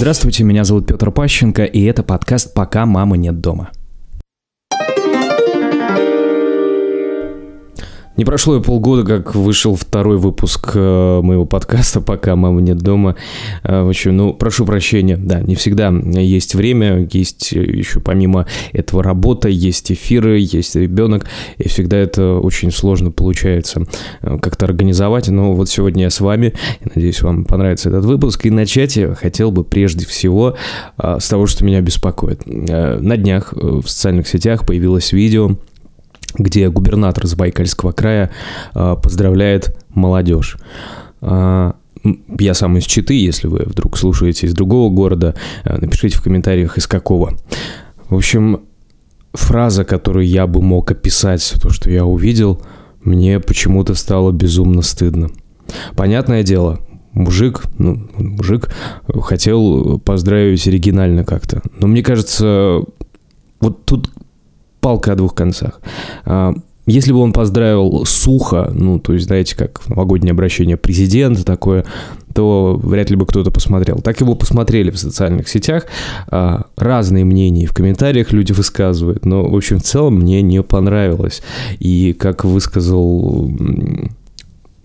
Здравствуйте, меня зовут Петр Пащенко, и это подкаст «Пока мамы нет дома». Не прошло и полгода, как вышел второй выпуск э, моего подкаста, пока мамы нет дома. Э, в общем, ну, прошу прощения, да, не всегда есть время, есть еще помимо этого работа, есть эфиры, есть ребенок, и всегда это очень сложно получается э, как-то организовать. Но вот сегодня я с вами, надеюсь, вам понравится этот выпуск. И начать я хотел бы прежде всего с того, что меня беспокоит. На днях в социальных сетях появилось видео, где губернатор Забайкальского края э, поздравляет молодежь. Э, я сам из Читы, если вы вдруг слушаете из другого города, э, напишите в комментариях, из какого. В общем, фраза, которую я бы мог описать то, что я увидел, мне почему-то стало безумно стыдно. Понятное дело, мужик, ну, мужик хотел поздравить оригинально как-то. Но мне кажется, вот тут палка о двух концах. А, если бы он поздравил сухо, ну, то есть, знаете, как новогоднее обращение президента такое, то вряд ли бы кто-то посмотрел. Так его посмотрели в социальных сетях. А, разные мнения в комментариях люди высказывают. Но, в общем, в целом мне не понравилось. И, как высказал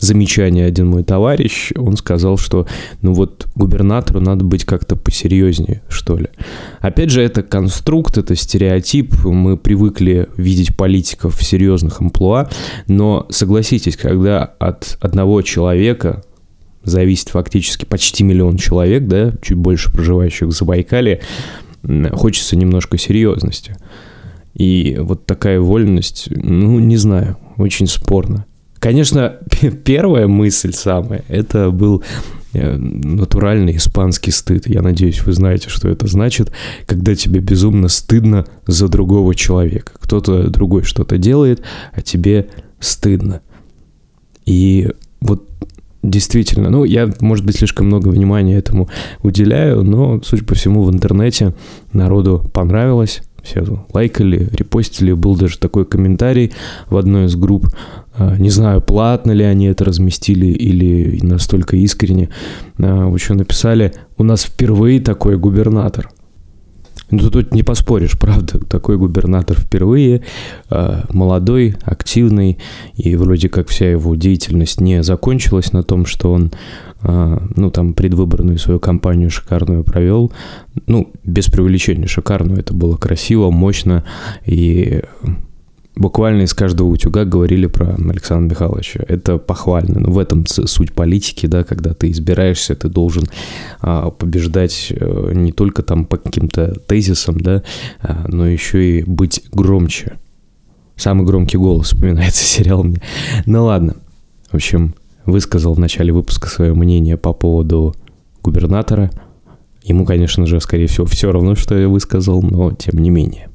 замечание один мой товарищ, он сказал, что ну вот губернатору надо быть как-то посерьезнее, что ли. Опять же, это конструкт, это стереотип, мы привыкли видеть политиков в серьезных амплуа, но согласитесь, когда от одного человека зависит фактически почти миллион человек, да, чуть больше проживающих в Забайкале, хочется немножко серьезности. И вот такая вольность, ну, не знаю, очень спорно. Конечно, первая мысль самая, это был э, натуральный испанский стыд. Я надеюсь, вы знаете, что это значит, когда тебе безумно стыдно за другого человека. Кто-то другой что-то делает, а тебе стыдно. И вот действительно, ну, я, может быть, слишком много внимания этому уделяю, но, судя по всему, в интернете народу понравилось, все лайкали, репостили. Был даже такой комментарий в одной из групп. А, не знаю, платно ли они это разместили или настолько искренне. А, в общем, написали, у нас впервые такой губернатор. Ну, тут не поспоришь, правда, такой губернатор впервые, а, молодой, активный, и вроде как вся его деятельность не закончилась на том, что он а, ну, там, предвыборную свою кампанию шикарную провел. Ну, без преувеличения шикарную. Это было красиво, мощно. И буквально из каждого утюга говорили про Александра Михайловича. Это похвально. Но в этом суть политики, да, когда ты избираешься, ты должен а, побеждать а, не только там по каким-то тезисам, да, а, но еще и быть громче. Самый громкий голос вспоминается сериал мне. Ну ладно. В общем, высказал в начале выпуска свое мнение по поводу губернатора. Ему, конечно же, скорее всего, все равно, что я высказал, но тем не менее.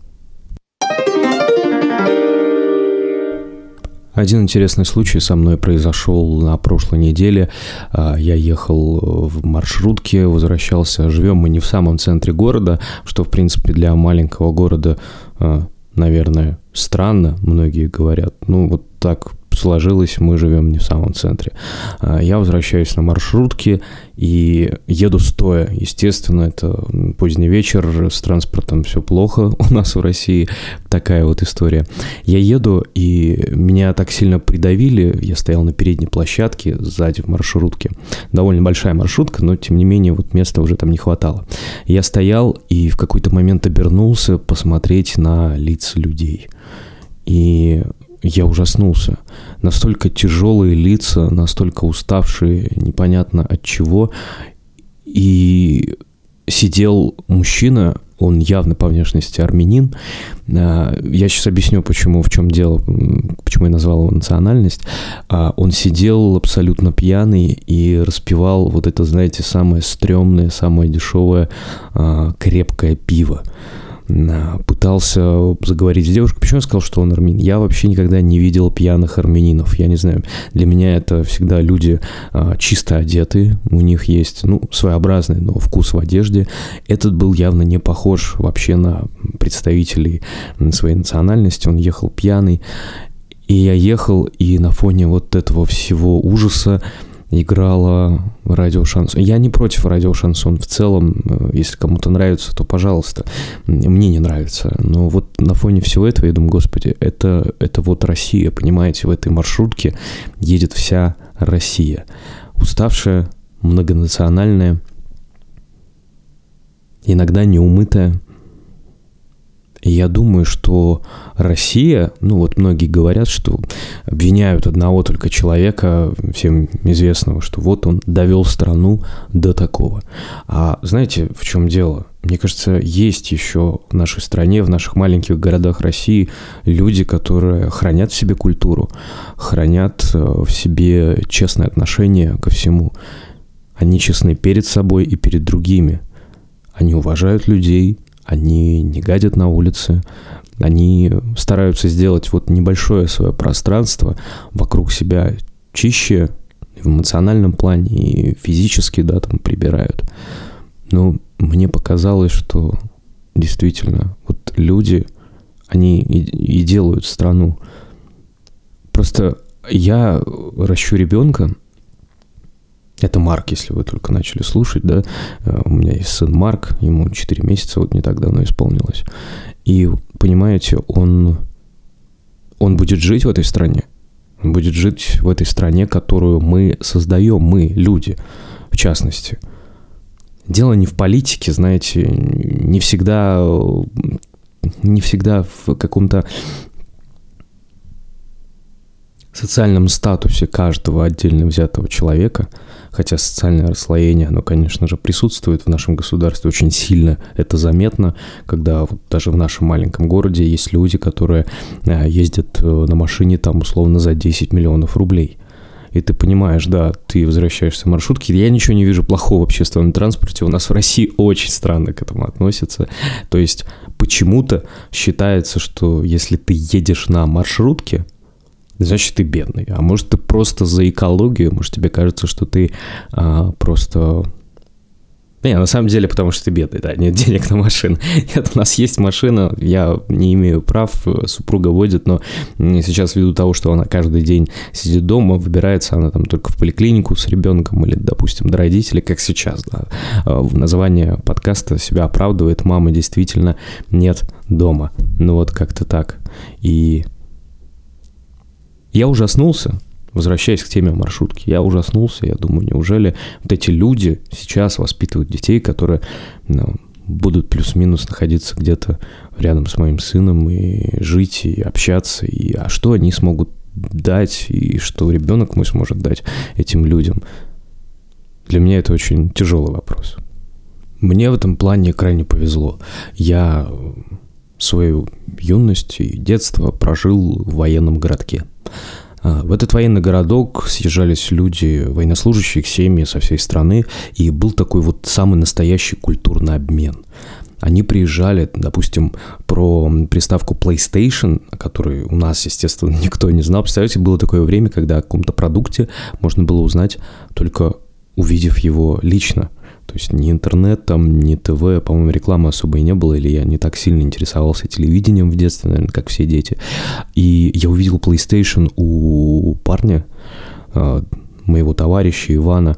Один интересный случай со мной произошел на прошлой неделе. А, я ехал в маршрутке, возвращался. Живем мы не в самом центре города, что, в принципе, для маленького города, а, наверное, странно, многие говорят. Ну, вот так сложилось, мы живем не в самом центре. А, я возвращаюсь на маршрутке и еду стоя. Естественно, это поздний вечер, с транспортом все плохо у нас в России. Такая вот история. Я еду, и меня так сильно придавили. Я стоял на передней площадке, сзади в маршрутке. Довольно большая маршрутка, но тем не менее вот места уже там не хватало. Я стоял и в какой-то момент обернулся посмотреть на лица людей. И я ужаснулся. Настолько тяжелые лица, настолько уставшие, непонятно от чего. И сидел мужчина, он явно по внешности армянин. А, я сейчас объясню, почему, в чем дело, почему я назвал его национальность. А, он сидел абсолютно пьяный и распивал вот это, знаете, самое стрёмное, самое дешевое а, крепкое пиво пытался заговорить с девушкой. Почему я сказал, что он армянин? Я вообще никогда не видел пьяных армянинов. Я не знаю, для меня это всегда люди а, чисто одетые, у них есть, ну, своеобразный, но вкус в одежде. Этот был явно не похож вообще на представителей своей национальности. Он ехал пьяный. И я ехал, и на фоне вот этого всего ужаса играла радио шансон. Я не против радио шансон в целом. Э, если кому-то нравится, то пожалуйста. Мне не нравится. Но вот на фоне всего этого я думаю, господи, это, это вот Россия, понимаете, в этой маршрутке едет вся Россия. Уставшая, многонациональная, иногда неумытая, я думаю, что Россия, ну вот многие говорят, что обвиняют одного только человека, всем известного, что вот он довел страну до такого. А знаете, в чем дело? Мне кажется, есть еще в нашей стране, в наших маленьких городах России люди, которые хранят в себе культуру, хранят э, в себе честное отношение ко всему. Они честны перед собой и перед другими. Они уважают людей, они не гадят на улице, они стараются сделать вот небольшое свое пространство вокруг себя чище в эмоциональном плане и физически, да, там прибирают. Но мне показалось, что действительно вот люди, они и, и делают страну. Просто я ращу ребенка, это Марк, если вы только начали слушать, да. Э, у меня есть сын Марк, ему 4 месяца, вот не так давно исполнилось. И, понимаете, он, он будет жить в этой стране. Он будет жить в этой стране, которую мы создаем, мы, люди, в частности. Дело не в политике, знаете, не всегда, не всегда в каком-то социальном статусе каждого отдельно взятого человека, хотя социальное расслоение, оно, конечно же, присутствует в нашем государстве очень сильно, это заметно, когда вот даже в нашем маленьком городе есть люди, которые э, ездят э, на машине там условно за 10 миллионов рублей. И ты понимаешь, да, ты возвращаешься в маршрутке. Я ничего не вижу плохого в общественном транспорте. У нас в России очень странно к этому относятся. То есть почему-то считается, что если ты едешь на маршрутке, значит ты бедный. А может ты просто за экологию, может тебе кажется, что ты а, просто... Не, на самом деле, потому что ты бедный, да, нет денег на машину. Нет, у нас есть машина, я не имею прав, супруга водит, но сейчас ввиду того, что она каждый день сидит дома, выбирается она там только в поликлинику с ребенком или, допустим, до родителей, как сейчас, да. А, название подкаста себя оправдывает, мамы действительно нет дома. Ну вот как-то так. И я ужаснулся, возвращаясь к теме маршрутки, я ужаснулся, я думаю, неужели вот эти люди сейчас воспитывают детей, которые ну, будут плюс-минус находиться где-то рядом с моим сыном и жить, и общаться, и а что они смогут дать, и что ребенок мой сможет дать этим людям. Для меня это очень тяжелый вопрос. Мне в этом плане крайне повезло. Я свою юность и детство прожил в военном городке. А, в этот военный городок съезжались люди, военнослужащие, семьи со всей страны, и был такой вот самый настоящий культурный обмен. Они приезжали, допустим, про приставку PlayStation, о которой у нас, естественно, никто не знал. Представляете, было такое время, когда о каком-то продукте можно было узнать только увидев его лично. То есть ни интернет, там, ни ТВ, по-моему, рекламы особо и не было, или я не так сильно интересовался телевидением в детстве, наверное, как все дети. И я увидел PlayStation у парня, а, моего товарища Ивана,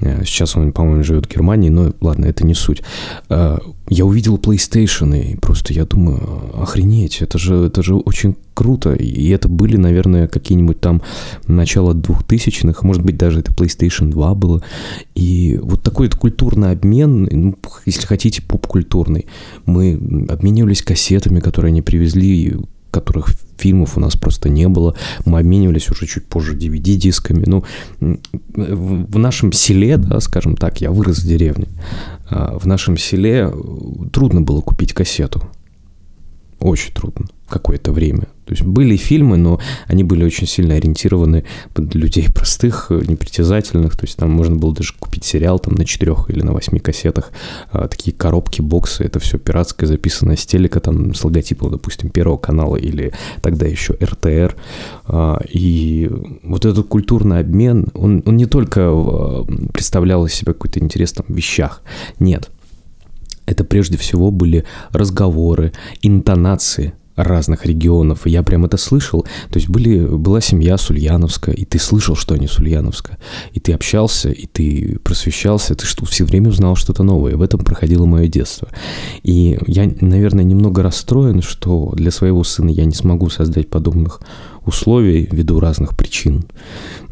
сейчас он, по-моему, живет в Германии, но ладно, это не суть. Э, я увидел PlayStation, и просто я думаю, охренеть, это же, это же очень круто. И это были, наверное, какие-нибудь там начало 2000-х, может быть, даже это PlayStation 2 было. И вот такой вот культурный обмен, ну, если хотите, поп-культурный. Мы обменивались кассетами, которые они привезли, которых фильмов у нас просто не было. Мы обменивались уже чуть позже DVD-дисками. Ну, в нашем селе, да, скажем так, я вырос в деревне, а, в нашем селе трудно было купить кассету. Очень трудно какое-то время. То есть были фильмы, но они были очень сильно ориентированы под людей простых, непритязательных. То есть там можно было даже купить сериал там на четырех или на восьми кассетах. А, такие коробки, боксы, это все пиратское, записанное с телека, там с логотипом, допустим, Первого канала или тогда еще РТР. А, и вот этот культурный обмен, он, он не только а, представлял из себя какой-то интерес там, в вещах. Нет. Это прежде всего были разговоры, интонации – разных регионов, я прям это слышал. То есть были, была семья с Ульяновска, и ты слышал, что они с Ульяновска, и ты общался, и ты просвещался, ты что, все время узнал что-то новое. В этом проходило мое детство. И я, наверное, немного расстроен, что для своего сына я не смогу создать подобных условий ввиду разных причин.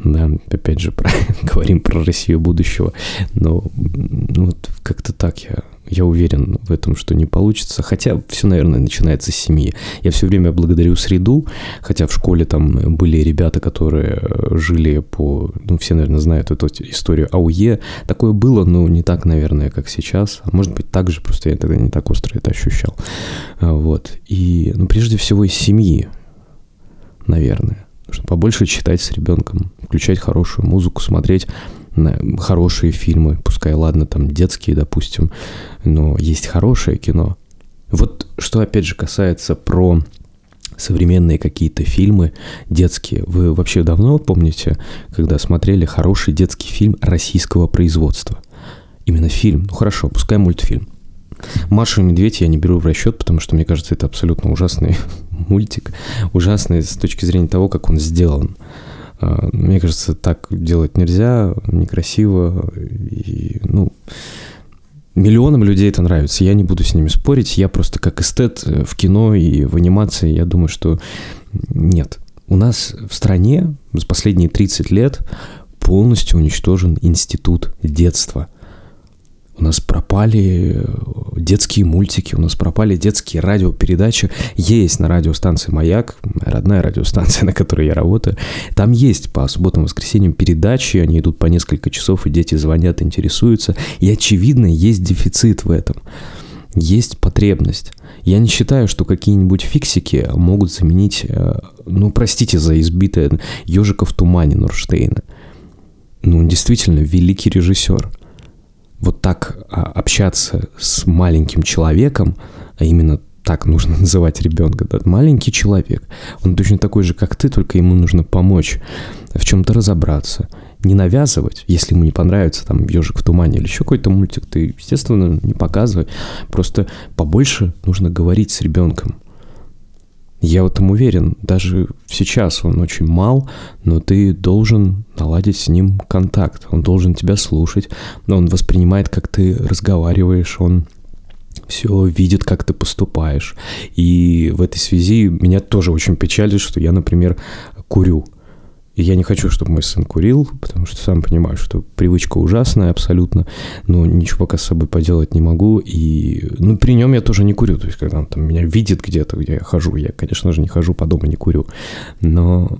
Да, опять же, про, говорим про Россию будущего, но ну, вот как-то так я я уверен в этом, что не получится. Хотя все, наверное, начинается с семьи. Я все время благодарю среду, хотя в школе там были ребята, которые э, жили по... Ну, все, наверное, знают эту историю АУЕ. Такое было, но не так, наверное, как сейчас. А может быть, так же, просто я тогда не так остро это ощущал. А, вот. И, ну, прежде всего, из семьи, наверное. Чтобы побольше читать с ребенком, включать хорошую музыку, смотреть хорошие фильмы, пускай, ладно, там детские, допустим, но есть хорошее кино. Вот что, опять же, касается про современные какие-то фильмы детские. Вы вообще давно помните, когда смотрели хороший детский фильм российского производства? Именно фильм. Ну хорошо, пускай мультфильм. Маша и Медведь я не беру в расчет, потому что мне кажется, это абсолютно ужасный мультик. Ужасный с точки зрения того, как он сделан. А, мне кажется, так делать нельзя, некрасиво. И, ну, миллионам людей это нравится. Я не буду с ними спорить. Я просто как эстет в кино и в анимации, я думаю, что нет. У нас в стране за последние 30 лет полностью уничтожен институт детства – у нас пропали э, детские мультики, у нас пропали детские радиопередачи. Есть на радиостанции «Маяк», родная радиостанция, на которой я работаю. Там есть по субботам и воскресеньям передачи, они идут по несколько часов, и дети звонят, интересуются. И, очевидно, есть дефицит в этом. Есть потребность. Я не считаю, что какие-нибудь фиксики могут заменить, э, ну, простите за избитое, ежика в тумане Нурштейна. Ну, действительно великий режиссер – вот так а, общаться с маленьким человеком, а именно так нужно называть ребенка, да, маленький человек, он точно такой же, как ты, только ему нужно помочь в чем-то разобраться, не навязывать, если ему не понравится там «Ежик в тумане» или еще какой-то мультик, ты, естественно, не показывай, просто побольше нужно говорить с ребенком, я в этом уверен. Даже сейчас он очень мал, но ты должен наладить с ним контакт. Он должен тебя слушать, он воспринимает, как ты разговариваешь, он все видит, как ты поступаешь. И в этой связи меня тоже очень печалит, что я, например, курю. Я не хочу, чтобы мой сын курил, потому что сам понимаю, что привычка ужасная абсолютно, но ничего пока с собой поделать не могу. И ну, при нем я тоже не курю. То есть, когда он там меня видит где-то, где я хожу, я, конечно же, не хожу по дому, не курю. Но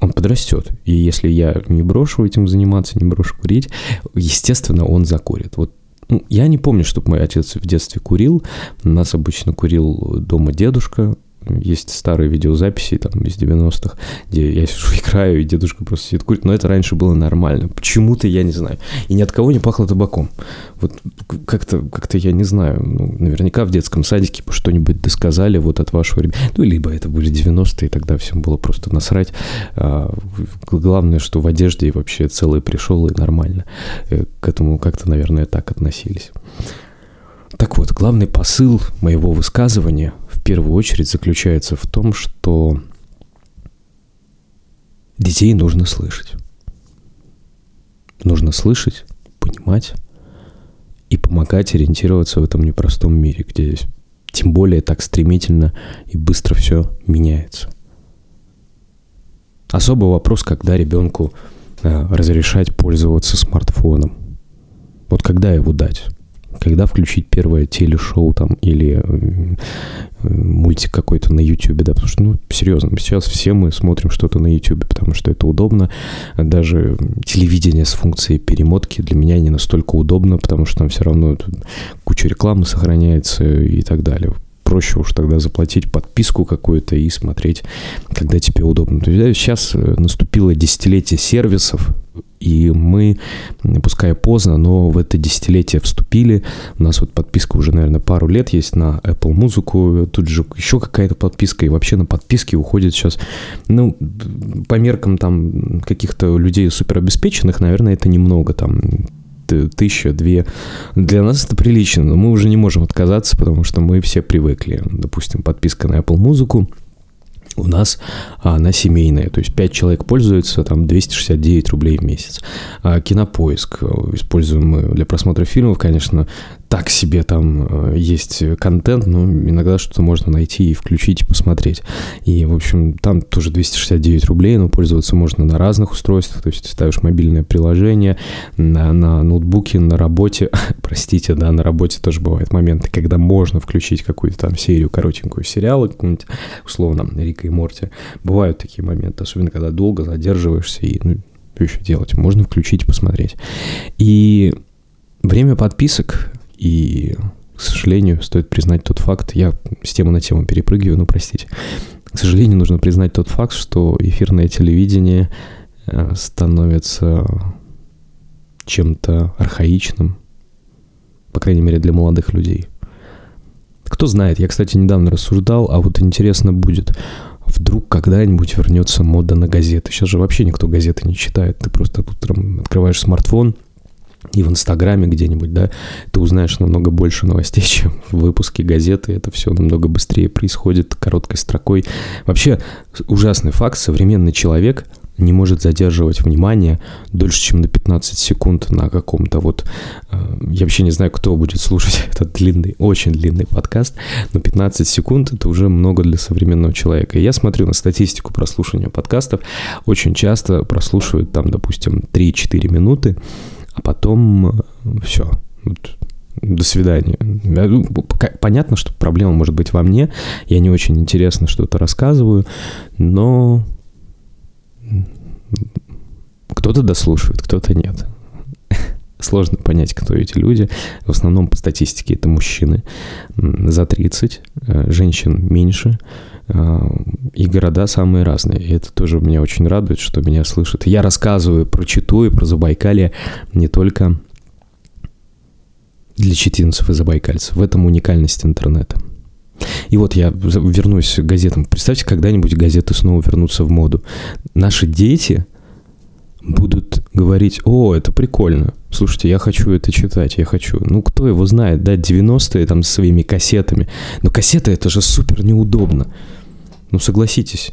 он подрастет. И если я не брошу этим заниматься, не брошу курить, естественно, он закурит. Вот ну, я не помню, чтобы мой отец в детстве курил. Нас обычно курил дома дедушка, есть старые видеозаписи там из 90-х, где я сижу, играю, и дедушка просто сидит курит. Но это раньше было нормально. Почему-то я не знаю. И ни от кого не пахло табаком. Вот как-то, как-то я не знаю. Ну, наверняка в детском садике что-нибудь досказали вот от вашего ребенка. Ну, либо это были 90-е, тогда всем было просто насрать. А, главное, что в одежде вообще целый пришел и нормально. Э, к этому как-то, наверное, так относились. Так вот, главный посыл моего высказывания в первую очередь заключается в том, что детей нужно слышать. Нужно слышать, понимать и помогать ориентироваться в этом непростом мире, где тем более так стремительно и быстро все меняется. Особый вопрос, когда ребенку э, разрешать пользоваться смартфоном. Вот когда его дать? Когда включить первое телешоу там или э, мультик какой-то на YouTube, да, потому что, ну, серьезно, сейчас все мы смотрим что-то на YouTube, потому что это удобно. Даже телевидение с функцией перемотки для меня не настолько удобно, потому что там все равно куча рекламы сохраняется и так далее проще уж тогда заплатить подписку какую-то и смотреть, когда тебе удобно. То есть сейчас э, наступило десятилетие сервисов, и мы, пускай поздно, но в это десятилетие вступили. У нас вот подписка уже, наверное, пару лет есть на Apple Музыку, тут же еще какая-то подписка, и вообще на подписки уходит сейчас, ну, по меркам там каких-то людей суперобеспеченных, наверное, это немного, там тысяча, две. Для нас это прилично, но мы уже не можем отказаться, потому что мы все привыкли. Допустим, подписка на Apple Музыку, у нас а, она семейная, то есть 5 человек пользуются, там 269 рублей в месяц. А, кинопоиск э, используем мы для просмотра фильмов, конечно, так себе там э, есть контент, но иногда что-то можно найти и включить и посмотреть. И, в общем, там тоже 269 рублей, но пользоваться можно на разных устройствах, то есть ставишь мобильное приложение на, на ноутбуке, на работе, простите, да, на работе тоже бывают моменты, когда можно включить какую-то там серию коротенькую сериала, какую-нибудь, условно, Рика и Морти. Бывают такие моменты, особенно когда долго задерживаешься и, ну, что еще делать? Можно включить и посмотреть. И время подписок и, к сожалению, стоит признать тот факт, я с темы на тему перепрыгиваю, ну простите, к сожалению, нужно признать тот факт, что эфирное телевидение э, становится чем-то архаичным, по крайней мере, для молодых людей. Кто знает, я, кстати, недавно рассуждал, а вот интересно будет, вдруг когда-нибудь вернется мода на газеты. Сейчас же вообще никто газеты не читает. Ты просто утром открываешь смартфон, и в Инстаграме где-нибудь, да, ты узнаешь намного больше новостей, чем в выпуске газеты. Это все намного быстрее происходит короткой строкой. Вообще, ужасный факт, современный человек не может задерживать внимание дольше, чем на 15 секунд на каком-то вот... Э, я вообще не знаю, кто будет слушать этот длинный, очень длинный подкаст, но 15 секунд — это уже много для современного человека. Я смотрю на статистику прослушивания подкастов, очень часто прослушивают там, допустим, 3-4 минуты, а потом э, все. Вот, до свидания. Ну, понятно, что проблема может быть во мне. Я не очень интересно что-то рассказываю, но кто-то дослушивает, кто-то нет. Сложно понять, кто эти люди. В основном по статистике это мужчины за 30, э, женщин меньше. А, и города самые разные. И это тоже меня очень радует, что меня слышат. Я рассказываю про Читу и про Забайкалье не только для читинцев и забайкальцев. В этом уникальность интернета. И вот я вернусь к газетам. Представьте, когда-нибудь газеты снова вернутся в моду. Наши дети будут говорить, о, это прикольно, слушайте, я хочу это читать, я хочу. Ну, кто его знает, да, 90-е там со своими кассетами. Но кассеты это же супер неудобно. Ну, согласитесь.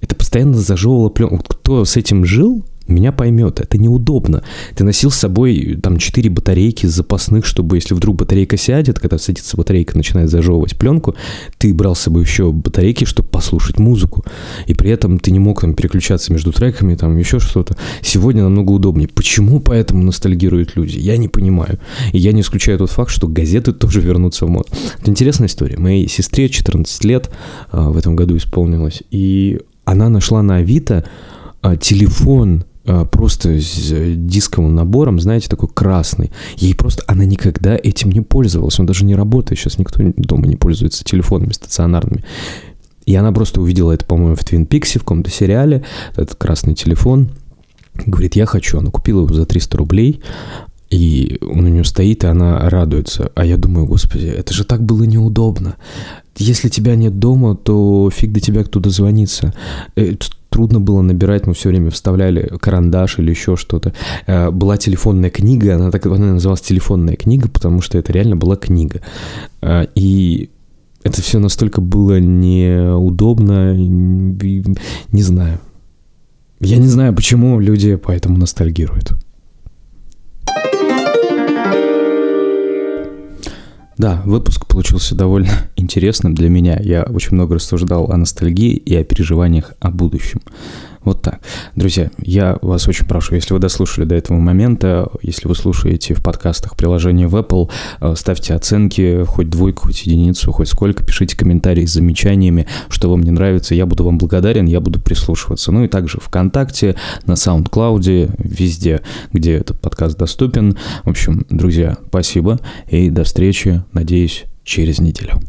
Это постоянно зажевывало пленку. Кто с этим жил, меня поймет, это неудобно. Ты носил с собой там 4 батарейки запасных, чтобы если вдруг батарейка сядет, когда садится батарейка, начинает зажевывать пленку, ты брал с собой еще батарейки, чтобы послушать музыку. И при этом ты не мог там переключаться между треками, там еще что-то. Сегодня намного удобнее. Почему поэтому ностальгируют люди? Я не понимаю. И я не исключаю тот факт, что газеты тоже вернутся в мод. Это интересная история. Моей сестре 14 лет а, в этом году исполнилось, и она нашла на Авито а, телефон просто с э, дисковым набором, знаете, такой красный. Ей просто, она никогда этим не пользовалась, он даже не работает, сейчас никто дома не пользуется телефонами стационарными. И она просто увидела это, по-моему, в Твин Пиксе, в каком-то сериале, этот красный телефон, говорит, я хочу. Она купила его за 300 рублей, и он у нее стоит, и она радуется. А я думаю, господи, это же так было неудобно. Если тебя нет дома, то фиг до тебя кто дозвонится. Трудно было набирать, мы все время вставляли карандаш или еще что-то. Э, была телефонная книга, она так она называлась телефонная книга, потому что это реально была книга. Э, и это все настолько было неудобно, не знаю. Я не знаю, почему люди поэтому ностальгируют. Да, выпуск получился довольно интересным для меня. Я очень много рассуждал о ностальгии и о переживаниях о будущем. Вот так. Друзья, я вас очень прошу, если вы дослушали до этого момента, если вы слушаете в подкастах приложения в Apple, э, ставьте оценки, хоть двойку, хоть единицу, хоть сколько, пишите комментарии с замечаниями, что вам не нравится, я буду вам благодарен, я буду прислушиваться. Ну и также ВКонтакте, на SoundCloud, везде, где этот подкаст доступен. В общем, друзья, спасибо и до встречи, надеюсь, через неделю.